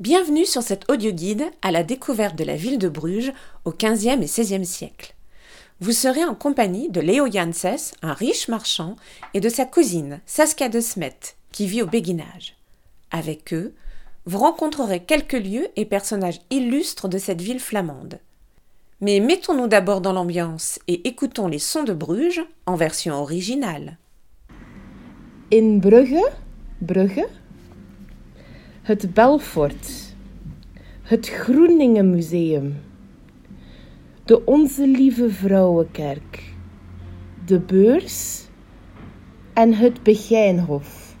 Bienvenue sur cet audio-guide à la découverte de la ville de Bruges au XVe et XVIe siècle. Vous serez en compagnie de Léo Janssens, un riche marchand, et de sa cousine Saskia de Smet, qui vit au béguinage. Avec eux, vous rencontrerez quelques lieux et personnages illustres de cette ville flamande. Mais mettons-nous d'abord dans l'ambiance et écoutons les sons de Bruges en version originale. In Brugge, Brugge, het Belfort, het Groeningen Museum, de Onze Lieve Vrouwenkerk, de Beurs en het Begijnhof.